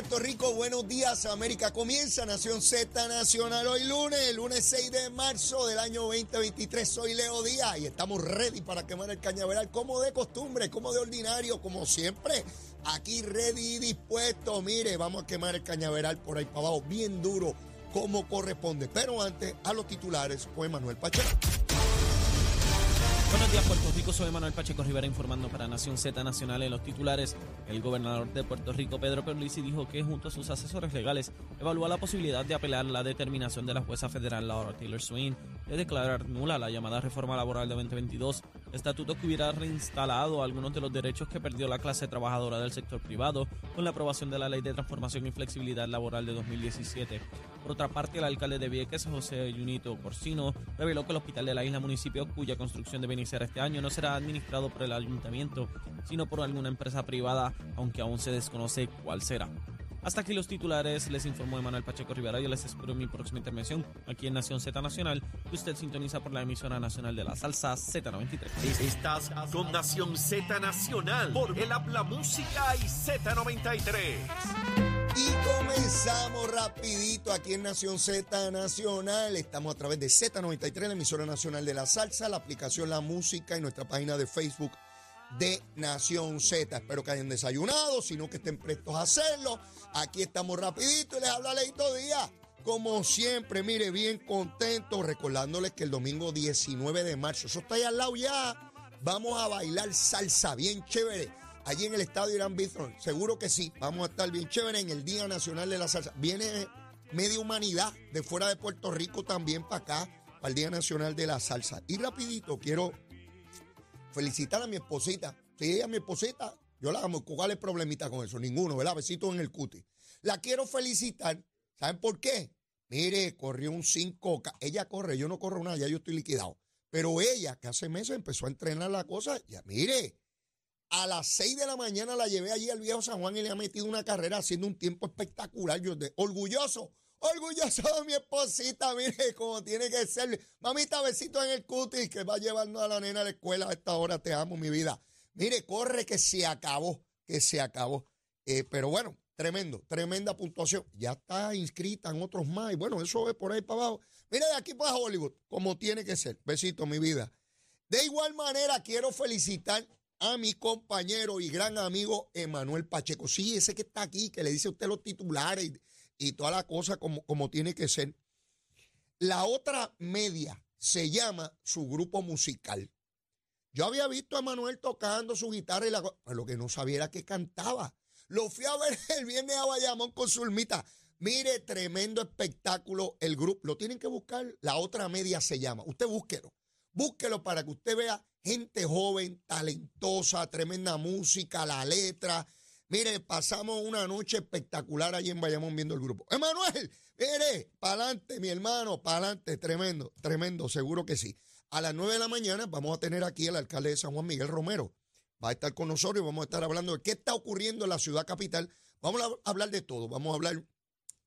Puerto Rico, buenos días América. Comienza Nación Z Nacional hoy lunes, lunes 6 de marzo del año 2023. Soy Leo Díaz y estamos ready para quemar el cañaveral como de costumbre, como de ordinario, como siempre. Aquí ready y dispuesto. Mire, vamos a quemar el cañaveral por ahí para abajo, bien duro, como corresponde. Pero antes, a los titulares, fue Manuel Pacheco. Buenos días, Puerto Rico. Soy Manuel Pacheco Rivera informando para Nación Z Nacional en los titulares. El gobernador de Puerto Rico, Pedro Pierluisi, dijo que junto a sus asesores legales evalúa la posibilidad de apelar la determinación de la jueza federal Laura Taylor Swain de declarar nula la llamada reforma laboral de 2022, estatuto que hubiera reinstalado algunos de los derechos que perdió la clase trabajadora del sector privado con la aprobación de la Ley de Transformación y Flexibilidad Laboral de 2017. Por otra parte, el alcalde de Vieques, José Junito Corsino, reveló que el hospital de la isla municipio, cuya construcción debe iniciar este año, no será administrado por el ayuntamiento, sino por alguna empresa privada, aunque aún se desconoce cuál será. Hasta aquí los titulares, les informó Emanuel Pacheco Rivera. Yo les espero en mi próxima intervención aquí en Nación Z Nacional, que usted sintoniza por la emisora nacional de la salsa Z93. Estás con Nación Z Nacional por el Habla Música y Z93. Y comenzamos rapidito aquí en Nación Z Nacional. Estamos a través de Z93, la emisora nacional de la salsa, la aplicación La Música y nuestra página de Facebook de Nación Z. Espero que hayan desayunado, sino que estén prestos a hacerlo. Aquí estamos rapidito y les habla Leito Díaz. Como siempre, mire, bien contento, recordándoles que el domingo 19 de marzo, eso está ahí al lado ya, vamos a bailar salsa bien chévere allí en el estadio Irán Bithorn. Seguro que sí, vamos a estar bien chévere en el Día Nacional de la Salsa. Viene media humanidad de fuera de Puerto Rico también para acá, para el Día Nacional de la Salsa. Y rapidito, quiero felicitar a mi esposita. Sí, a mi esposita. Yo la amo. ¿Cuál es el problemita con eso? Ninguno, ¿verdad? Besito en el cuti. La quiero felicitar. ¿Saben por qué? Mire, corrió un 5. Ella corre, yo no corro nada, ya yo estoy liquidado. Pero ella, que hace meses empezó a entrenar la cosa, ya mire, a las 6 de la mañana la llevé allí al viejo San Juan y le ha metido una carrera haciendo un tiempo espectacular. Yo de, orgulloso, orgulloso de mi esposita, mire, como tiene que ser. Mamita, besito en el cutis que va llevando a la nena a la escuela a esta hora. Te amo, mi vida. Mire, corre que se acabó, que se acabó. Eh, pero bueno, tremendo, tremenda puntuación. Ya está inscrita en otros más. Y bueno, eso es por ahí para abajo. Mire, de aquí para Hollywood, como tiene que ser. Besito, mi vida. De igual manera, quiero felicitar a mi compañero y gran amigo Emanuel Pacheco. Sí, ese que está aquí, que le dice a usted los titulares y, toda la cosa como, como tiene que ser. La otra media se llama su grupo musical. Yo había visto a Emanuel tocando su guitarra y la pero lo que no sabía era que cantaba. Lo fui a ver el viernes a Bayamón con su. Mire, tremendo espectáculo el grupo. Lo tienen que buscar. La otra media se llama. Usted búsquelo. Búsquelo para que usted vea gente joven, talentosa, tremenda música, la letra. Mire, pasamos una noche espectacular allí en Bayamón viendo el grupo. Emanuel, mire, para adelante, mi hermano, para adelante, tremendo, tremendo, seguro que sí. A las 9 de la mañana vamos a tener aquí al alcalde de San Juan, Miguel Romero. Va a estar con nosotros y vamos a estar hablando de qué está ocurriendo en la ciudad capital. Vamos a hablar de todo, vamos a hablar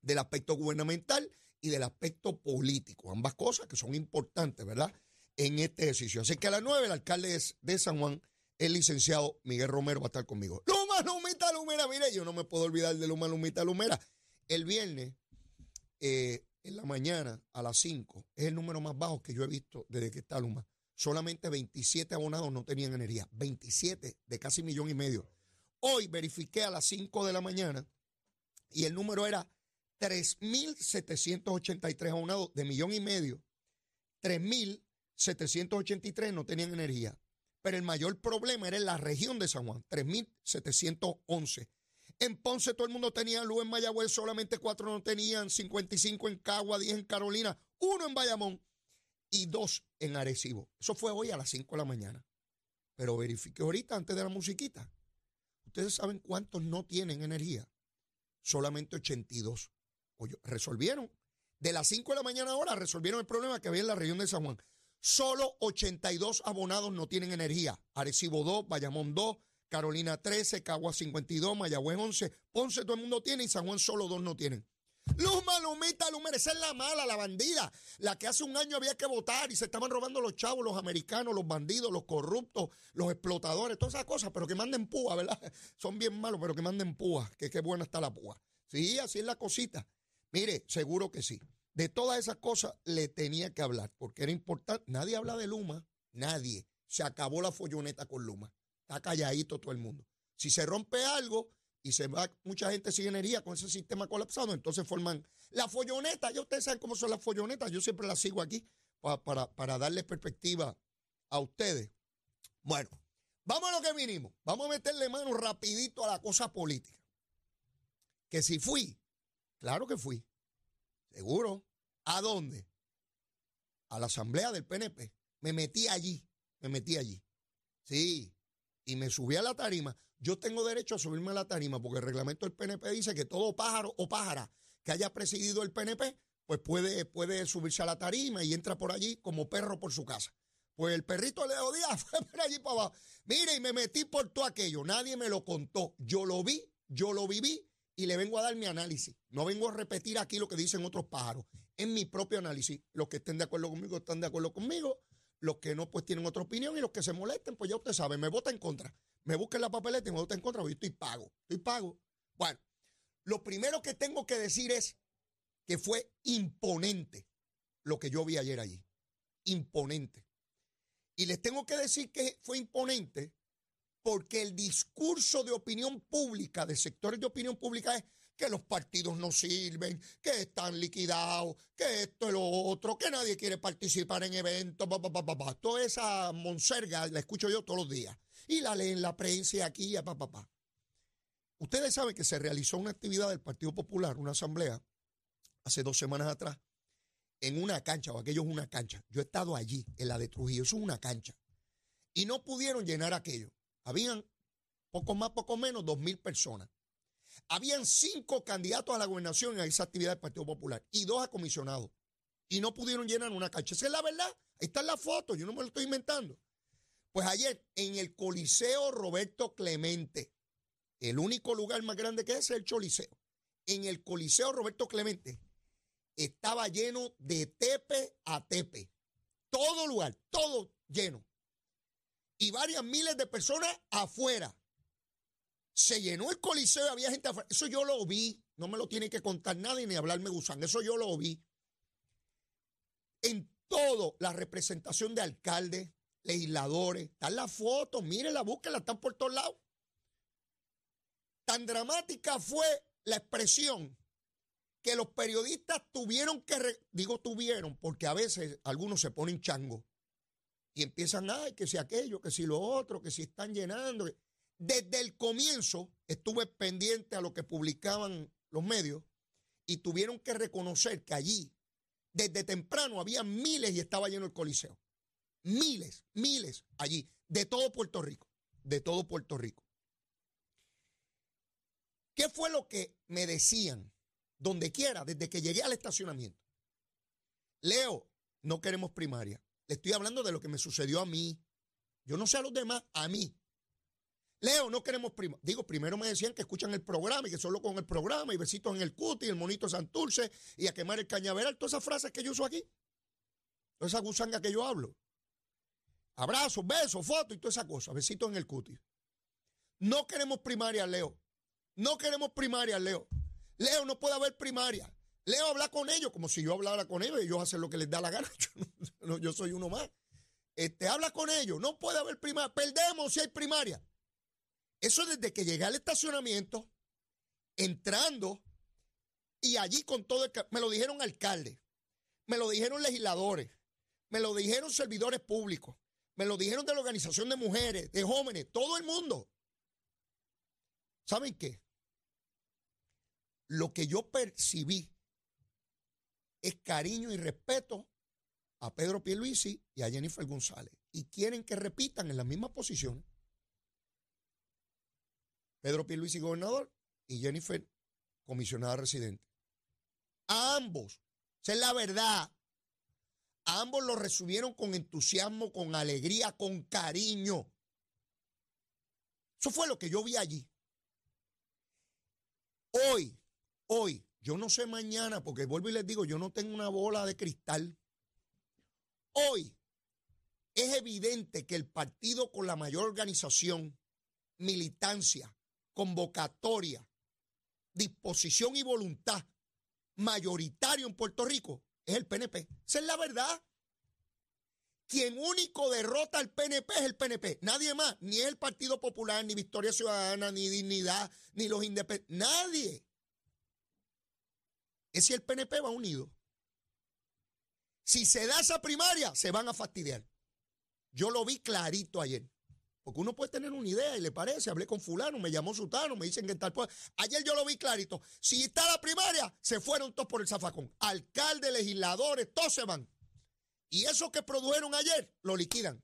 del aspecto gubernamental y del aspecto político, ambas cosas que son importantes, ¿verdad? en este ejercicio. Así que a las 9 el alcalde de San Juan, el licenciado Miguel Romero, va a estar conmigo. Lumita, Lumera. Mire, yo no me puedo olvidar de Luma, Lumita, Lumera. El viernes, eh, en la mañana, a las 5, es el número más bajo que yo he visto desde que está Luma. Solamente 27 abonados no tenían energía. 27 de casi millón y medio. Hoy verifiqué a las 5 de la mañana y el número era 3.783 abonados de millón y medio. 3.000 783 no tenían energía. Pero el mayor problema era en la región de San Juan, 3.711. En Ponce todo el mundo tenía luz, en Mayagüez solamente cuatro no tenían, 55 en Cagua, 10 en Carolina, uno en Bayamón. y dos en Arecibo. Eso fue hoy a las 5 de la mañana. Pero verifique ahorita antes de la musiquita. ¿Ustedes saben cuántos no tienen energía? Solamente 82. Oye, resolvieron. De las 5 de la mañana ahora resolvieron el problema que había en la región de San Juan. Solo 82 abonados no tienen energía. Arecibo 2, Bayamón 2, Carolina 13, Cagua 52, Mayagüez 11, Ponce todo el mundo tiene y San Juan solo dos no tienen. Luma, Lumita, Luma, esa es la mala, la bandida, la que hace un año había que votar y se estaban robando los chavos, los americanos, los bandidos, los corruptos, los explotadores, todas esas cosas, pero que manden púa, ¿verdad? Son bien malos, pero que manden púa, que qué buena está la púa. Sí, así es la cosita. Mire, seguro que sí. De todas esas cosas le tenía que hablar, porque era importante. Nadie habla de Luma, nadie. Se acabó la folloneta con Luma. Está calladito todo el mundo. Si se rompe algo, y se va mucha gente sin energía con ese sistema colapsado, entonces forman la folloneta. Ya ustedes saben cómo son las follonetas, yo siempre las sigo aquí para, para, darles perspectiva a ustedes. Bueno, vamos a lo que vinimos. Vamos a meterle mano rapidito a la cosa política. Que si fui, claro que fui. Seguro. ¿A dónde? A la asamblea del PNP. Me metí allí, me metí allí. Sí, y me subí a la tarima yo tengo derecho a subirme a la tarima porque el reglamento del PNP dice que todo pájaro o pájara que haya presidido el PNP, pues puede, puede subirse a la tarima y entra por allí como perro por su casa. Pues el perrito Leo Díaz fue por allí para abajo. Mire, y me metí por todo aquello. Nadie me lo contó. Yo lo vi, yo lo viví y le vengo a dar mi análisis. No vengo a repetir aquí lo que dicen otros pájaros. En mi propio análisis. Los que estén de acuerdo conmigo están de acuerdo conmigo. Los que no, pues tienen otra opinión. Y los que se molesten, pues ya usted sabe, me vota en contra me busquen la papeleta y me voten en contra, yo estoy pago, estoy pago. Bueno, lo primero que tengo que decir es que fue imponente lo que yo vi ayer allí. Imponente. Y les tengo que decir que fue imponente porque el discurso de opinión pública, de sectores de opinión pública es que los partidos no sirven, que están liquidados, que esto y lo otro, que nadie quiere participar en eventos, Toda esa monserga la escucho yo todos los días y la leen la prensa y aquí papá, papá. Ustedes saben que se realizó una actividad del Partido Popular, una asamblea, hace dos semanas atrás, en una cancha, o aquello es una cancha. Yo he estado allí, en la de Trujillo, eso es una cancha. Y no pudieron llenar aquello. Habían poco más, poco menos, dos mil personas. Habían cinco candidatos a la gobernación en esa actividad del Partido Popular y dos a comisionados. Y no pudieron llenar una cancha. Esa es la verdad. Ahí está la foto, yo no me lo estoy inventando. Pues ayer en el Coliseo Roberto Clemente, el único lugar más grande que es, es el Choliseo. En el Coliseo Roberto Clemente estaba lleno de tepe a tepe. Todo lugar, todo lleno. Y varias miles de personas afuera. Se llenó el coliseo, había gente afuera. Eso yo lo vi. No me lo tiene que contar nadie ni hablarme gusán. Eso yo lo vi. En todo, la representación de alcaldes, legisladores. Están las fotos, mírenla, búsquenla, están por todos lados. Tan dramática fue la expresión que los periodistas tuvieron que, digo tuvieron, porque a veces algunos se ponen chango y empiezan, ay, que si aquello, que si lo otro, que si están llenando. Desde el comienzo estuve pendiente a lo que publicaban los medios y tuvieron que reconocer que allí, desde temprano, había miles y estaba lleno el coliseo miles, miles allí, de todo Puerto Rico, de todo Puerto Rico. ¿Qué fue lo que me decían donde quiera desde que llegué al estacionamiento? Leo, no queremos primaria. Le estoy hablando de lo que me sucedió a mí. Yo no sé a los demás, a mí. Leo, no queremos primaria. Digo, primero me decían que escuchan el programa y que solo con el programa y besitos en el cuti, el monito Santurce y a quemar el cañaveral. Todas esas frases que yo uso aquí. Toda esa gusanga que yo hablo. Abrazos, besos, fotos y toda esa cosa. Besitos en el cutis. No queremos primaria, Leo. No queremos primaria, Leo. Leo, no puede haber primaria. Leo habla con ellos como si yo hablara con ellos y ellos hacen lo que les da la gana. Yo, soy uno más. Este, habla con ellos. No puede haber primaria. Perdemos si hay primaria. Eso desde que llegué al estacionamiento, entrando y allí con todo el... Me lo dijeron alcaldes, me lo dijeron legisladores, me lo dijeron servidores públicos, me lo dijeron de la organización de mujeres, de jóvenes, todo el mundo. ¿Saben qué? Lo que yo percibí es cariño y respeto a Pedro Pierluisi y a Jennifer González. Y quieren que repitan en las mismas posiciones. Pedro Pierluisi gobernador y Jennifer comisionada residente. A ambos, esa es la verdad. A ambos lo recibieron con entusiasmo, con alegría, con cariño. Eso fue lo que yo vi allí. Hoy, hoy, yo no sé mañana, porque vuelvo y les digo, yo no tengo una bola de cristal. Hoy es evidente que el partido con la mayor organización, militancia, convocatoria, disposición y voluntad mayoritario en Puerto Rico es el PNP. Esa es la verdad. Quien único derrota al PNP es el PNP. Nadie más. Ni el Partido Popular, ni Victoria Ciudadana, ni Dignidad, ni los independientes. Nadie. Es si el PNP va unido. Si se da esa primaria, se van a fastidiar. Yo lo vi clarito ayer. Porque uno puede tener una idea y le parece, hablé con fulano, me llamó sutano, me dicen que tal pues. Ayer yo lo vi clarito. Si está la primaria, se fueron todos por el zafacón. Alcalde, legisladores, todos se van. Y eso que produjeron ayer, lo liquidan.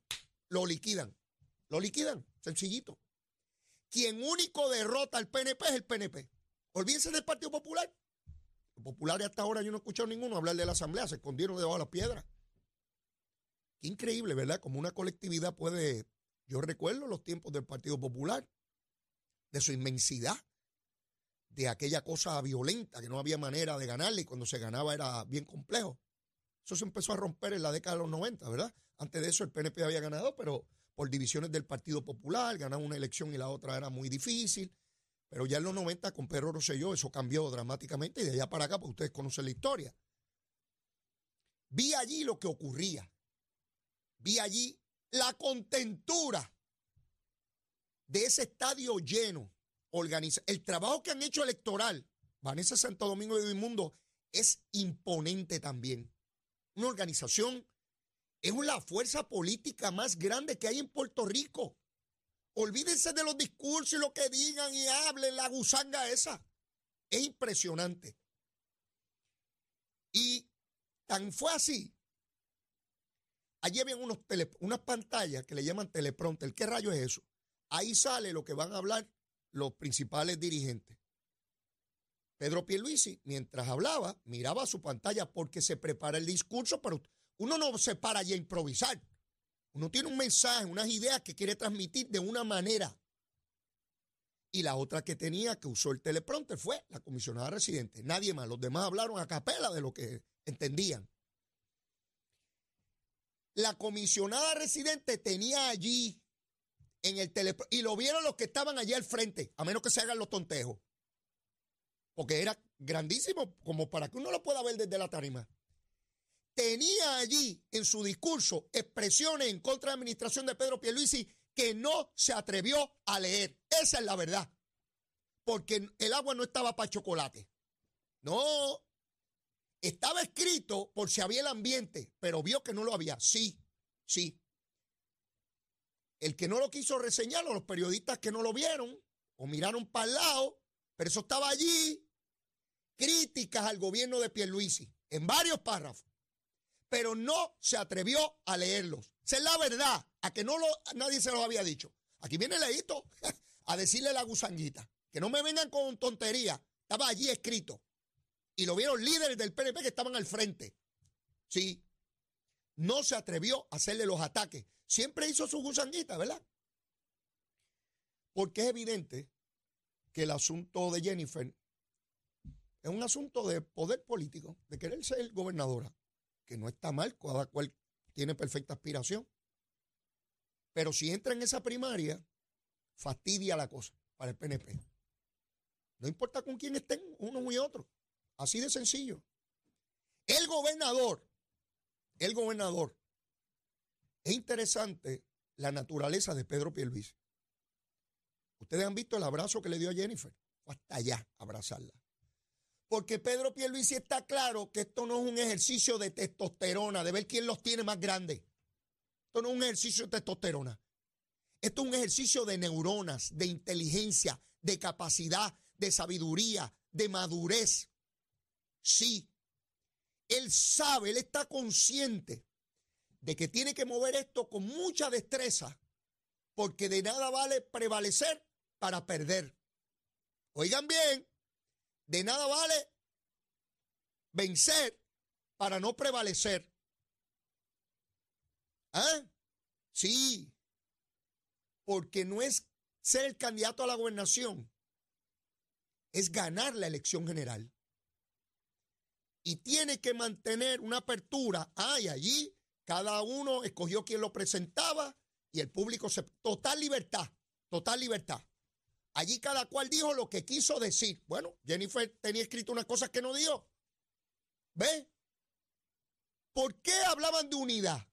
Lo liquidan. Lo liquidan. Sencillito. Quien único derrota al PNP es el PNP. Olvídense del Partido Popular. Populares hasta ahora yo no he escuchado ninguno hablar de la Asamblea, se escondieron debajo de las piedras. Qué increíble, ¿verdad? Como una colectividad puede yo recuerdo los tiempos del Partido Popular, de su inmensidad, de aquella cosa violenta que no había manera de ganarle y cuando se ganaba era bien complejo. Eso se empezó a romper en la década de los 90, ¿verdad? Antes de eso el PNP había ganado, pero por divisiones del Partido Popular, ganaba una elección y la otra era muy difícil. Pero ya en los 90 con Pedro Rosselló eso cambió dramáticamente y de allá para acá, pues ustedes conocen la historia. Vi allí lo que ocurría. Vi allí la contentura de ese estadio lleno, organiza, el trabajo que han hecho electoral, Vanessa Santo Domingo y Mundo, es imponente también. Una organización es la fuerza política más grande que hay en Puerto Rico. Olvídense de los discursos y lo que digan y hablen, la gusanga esa. Es impresionante. Y tan fue así Allí habían unos unas pantallas que le llaman teleprompter. ¿Qué rayo es eso? Ahí sale lo que van a hablar los principales dirigentes. Pedro Pierluisi, mientras hablaba, miraba su pantalla porque se prepara el discurso, pero uno no se para allí a improvisar. Uno tiene un mensaje, unas ideas que quiere transmitir de una manera. Y la otra que tenía, que usó el teleprompter, fue la comisionada residente. Nadie más. Los demás hablaron a capela de lo que entendían la comisionada residente tenía allí en el teléfono, y lo vieron los que estaban allí al frente, a menos que se hagan los tontejos, porque era grandísimo como para que uno lo pueda ver desde la tarima. Tenía allí en su discurso expresiones en contra de la administración de Pedro Pierluisi que no se atrevió a leer. Esa es la verdad. Porque el agua no estaba para chocolate. No, estaba escrito por si había el ambiente, pero vio que no lo había. Sí, sí. El que no lo quiso reseñar, o los periodistas que no lo vieron, o miraron para el lado, pero eso estaba allí. Críticas al gobierno de Pierluisi, en varios párrafos. Pero no se atrevió a leerlos. Esa es la verdad, a que no lo, nadie se lo había dicho. Aquí viene Leito a decirle la gusanguita. Que no me vengan con tontería. Estaba allí escrito y lo vieron líderes del PNP que estaban al frente. Sí, no se atrevió a hacerle los ataques. Siempre hizo su gusanguita, ¿verdad? Porque es evidente que el asunto de Jennifer es un asunto de poder político, de querer ser gobernadora, que no está mal, cada cual tiene perfecta aspiración. Pero si entra en esa primaria, fastidia la cosa para el PNP. No importa con quién estén uno y otro. Así de sencillo. El gobernador, el gobernador, es interesante la naturaleza de Pedro Pierluisi. Ustedes han visto el abrazo que le dio a Jennifer. Fue hasta allá abrazarla. Porque Pedro Pierluisi está claro que esto no es un ejercicio de testosterona, de ver quién los tiene más grandes. Esto no es un ejercicio de testosterona. Esto es un ejercicio de neuronas, de inteligencia, de capacidad, de sabiduría, de madurez. Sí, él sabe, él está consciente de que tiene que mover esto con mucha destreza, porque de nada vale prevalecer para perder. Oigan bien, de nada vale vencer para no prevalecer. ¿Ah? Sí, porque no es ser el candidato a la gobernación, es ganar la elección general. Y tiene que mantener una apertura. Ay, allí cada uno escogió quien lo presentaba y el público se... Total libertad, total libertad. Allí cada cual dijo lo que quiso decir. Bueno, Jennifer tenía escrito unas cosas que no dijo. ¿Ve? ¿Por qué hablaban de unidad?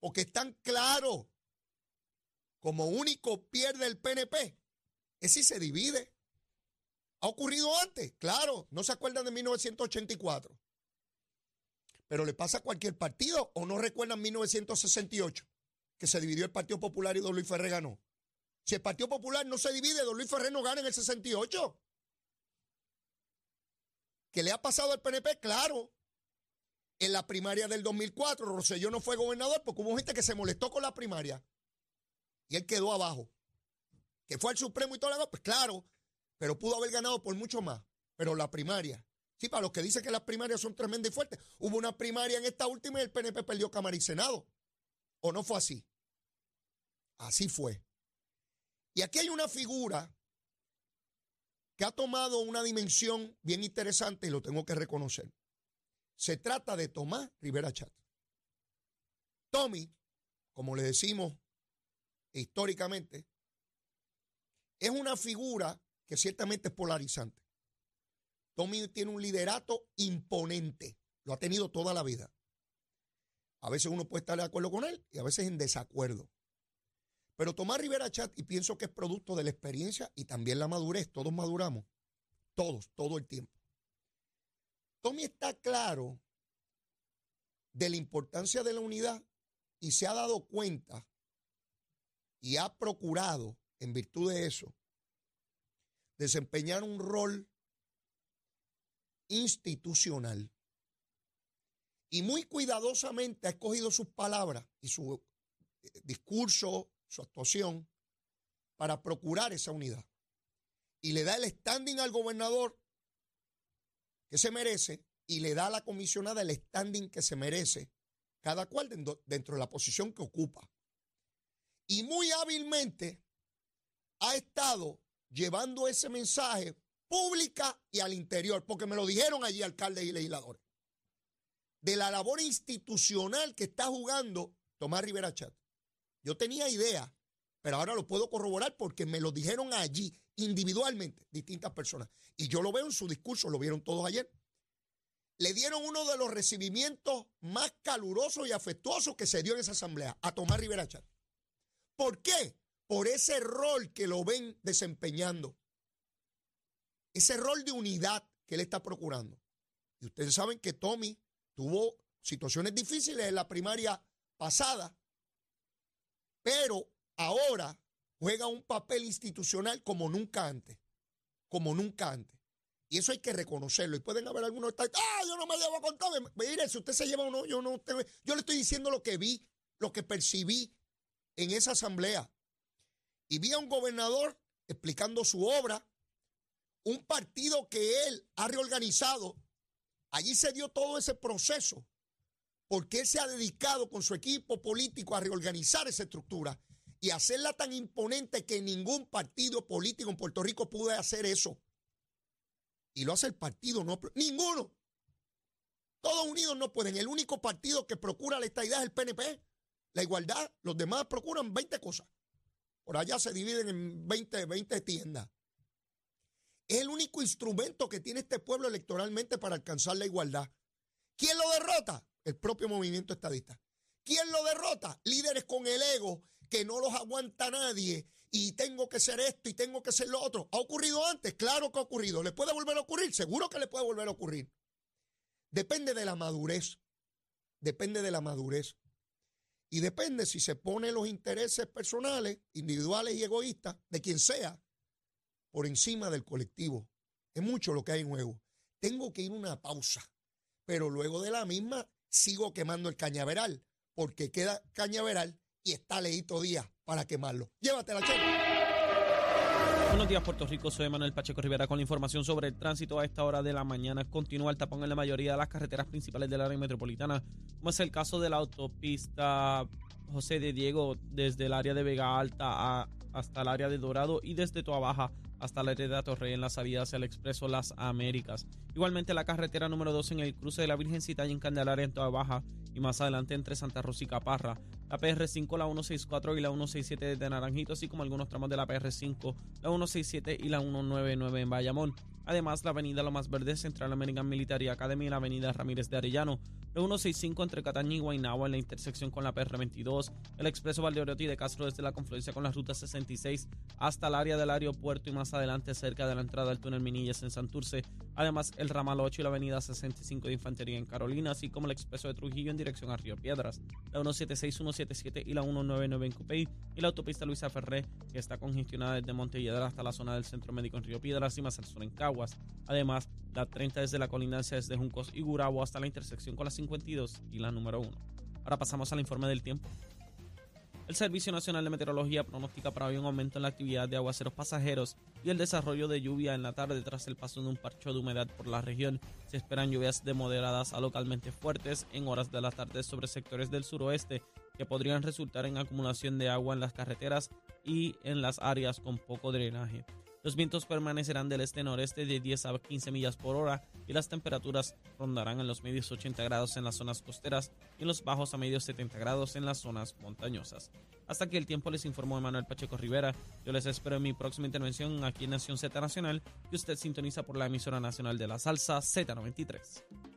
Porque están claros. Como único pierde el PNP. Es si se divide. ¿Ha ocurrido antes? Claro, no se acuerdan de 1984. Pero le pasa a cualquier partido o no recuerdan 1968, que se dividió el Partido Popular y Don Luis Ferrer ganó. Si el Partido Popular no se divide, Don Luis Ferrer no gana en el 68. ¿Qué le ha pasado al PNP? Claro. En la primaria del 2004, Rosselló no fue gobernador porque hubo gente que se molestó con la primaria y él quedó abajo. Que fue al Supremo y todo lo demás, pues claro, pero pudo haber ganado por mucho más. Pero la primaria, sí, para los que dicen que las primarias son tremendas y fuertes, hubo una primaria en esta última y el PNP perdió Cámara Senado. ¿O no fue así? Así fue. Y aquí hay una figura que ha tomado una dimensión bien interesante y lo tengo que reconocer. Se trata de Tomás Rivera Chat. Tommy, como le decimos históricamente, es una figura que ciertamente es polarizante. Tommy tiene un liderato imponente, lo ha tenido toda la vida. A veces uno puede estar de acuerdo con él y a veces en desacuerdo. Pero Tomás Rivera Chat, y pienso que es producto de la experiencia y también la madurez, todos maduramos, todos, todo el tiempo. Tommy está claro de la importancia de la unidad y se ha dado cuenta y ha procurado, en virtud de eso, desempeñar un rol institucional. Y muy cuidadosamente ha escogido sus palabras y su eh, discurso, su actuación, para procurar esa unidad. Y le da el standing al gobernador que se merece y le da a la comisionada el standing que se merece, cada cual dentro de la posición que ocupa. Y muy hábilmente ha estado llevando ese mensaje pública y al interior, porque me lo dijeron allí alcaldes y legisladores, de la labor institucional que está jugando Tomás Rivera Chat. Yo tenía idea, pero ahora lo puedo corroborar porque me lo dijeron allí individualmente distintas personas. Y yo lo veo en su discurso, lo vieron todos ayer. Le dieron uno de los recibimientos más calurosos y afectuosos que se dio en esa asamblea a Tomás Rivera Chat. ¿Por qué? por ese rol que lo ven desempeñando. Ese rol de unidad que él está procurando. Y ustedes saben que Tommy tuvo situaciones difíciles en la primaria pasada, pero ahora juega un papel institucional como nunca antes, como nunca antes. Y eso hay que reconocerlo. Y pueden haber algunos que están, ah, yo no me llevo con Tommy. Mire, si usted se lleva o no, yo no, yo le estoy diciendo lo que vi, lo que percibí en esa asamblea y vi a un gobernador explicando su obra, un partido que él ha reorganizado. Allí se dio todo ese proceso, porque él se ha dedicado con su equipo político a reorganizar esa estructura y hacerla tan imponente que ningún partido político en Puerto Rico pudo hacer eso. Y lo hace el partido, no ninguno. Todos unidos no pueden. El único partido que procura la estabilidad es el PNP. La igualdad, los demás procuran 20 cosas. Por allá se dividen en 20, 20 tiendas. Es el único instrumento que tiene este pueblo electoralmente para alcanzar la igualdad. ¿Quién lo derrota? El propio movimiento estadista. ¿Quién lo derrota? Líderes con el ego que no los aguanta nadie y tengo que ser esto y tengo que ser lo otro. ¿Ha ocurrido antes? Claro que ha ocurrido. ¿Le puede volver a ocurrir? Seguro que le puede volver a ocurrir. Depende de la madurez. Depende de la madurez. Y depende si se pone los intereses personales, individuales y egoístas de quien sea por encima del colectivo. Es mucho lo que hay en. Tengo que ir a una pausa, pero luego de la misma sigo quemando el cañaveral, porque queda cañaveral y está Leito Díaz para quemarlo. Llévatela, Chelo. Buenos días, Puerto Rico. Soy Manuel Pacheco Rivera con la información sobre el tránsito a esta hora de la mañana. Continúa el tapón en la mayoría de las carreteras principales del área metropolitana, como es el caso de la autopista José de Diego desde el área de Vega Alta hasta el área de Dorado y desde Toa Baja hasta la hereda Torrey en la salida hacia el Expreso Las Américas. Igualmente la carretera número 2 en el cruce de la Virgencita y en Candelaria en Toa Baja y más adelante entre Santa Rosa y Caparra. La PR5, la 164 y la 167 de Naranjito, así como algunos tramos de la PR5, la 167 y la 199 en Bayamón. Además, la avenida Lomas Verdes, Central American Military Academy y la avenida Ramírez de Arellano. La 165 entre Cataña y Guaynabo en la intersección con la PR22. El expreso Valdeoriotti de Castro desde la confluencia con la ruta 66 hasta el área del aeropuerto y más adelante cerca de la entrada del túnel Minillas en Santurce. Además, el ramal 8 y la avenida 65 de Infantería en Carolina, así como el expreso de Trujillo en dirección a Río Piedras. La 176, 177 y la 199 en Cupey y la autopista Luisa Ferré, que está congestionada desde Montelledra hasta la zona del Centro Médico en Río Piedras y más al sur en Cagua. Además, la 30 desde la colindancia desde Juncos y Gurabo hasta la intersección con la 52 y la número 1. Ahora pasamos al informe del tiempo. El Servicio Nacional de Meteorología pronostica para hoy un aumento en la actividad de aguaceros pasajeros y el desarrollo de lluvia en la tarde tras el paso de un parcho de humedad por la región. Se esperan lluvias de moderadas a localmente fuertes en horas de la tarde sobre sectores del suroeste que podrían resultar en acumulación de agua en las carreteras y en las áreas con poco drenaje. Los vientos permanecerán del este-noreste de 10 a 15 millas por hora y las temperaturas rondarán en los medios 80 grados en las zonas costeras y los bajos a medios 70 grados en las zonas montañosas. Hasta aquí el tiempo les informó Emanuel Pacheco Rivera. Yo les espero en mi próxima intervención aquí en Nación Z Nacional y usted sintoniza por la emisora nacional de la salsa Z93.